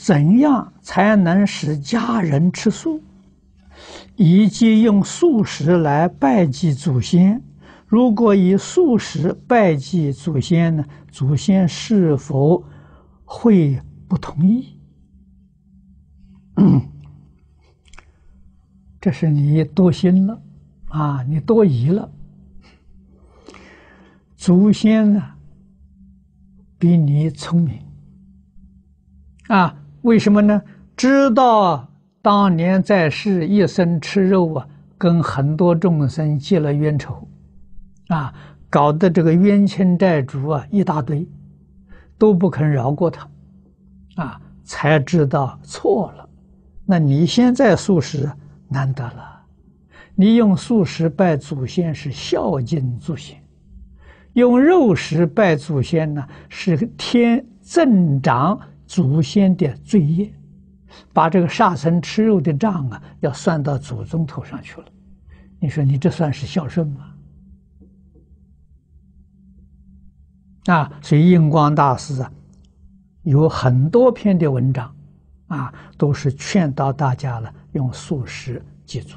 怎样才能使家人吃素，以及用素食来拜祭祖先？如果以素食拜祭祖先呢？祖先是否会不同意？这是你多心了啊！你多疑了。祖先呢，比你聪明啊。为什么呢？知道当年在世一生吃肉啊，跟很多众生结了冤仇，啊，搞得这个冤亲债主啊一大堆，都不肯饶过他，啊，才知道错了。那你现在素食难得了，你用素食拜祖先是孝敬祖先，用肉食拜祖先呢是天增长。祖先的罪业，把这个杀生吃肉的账啊，要算到祖宗头上去了。你说你这算是孝顺吗？啊，所以印光大师啊，有很多篇的文章，啊，都是劝导大家了，用素食祭祖。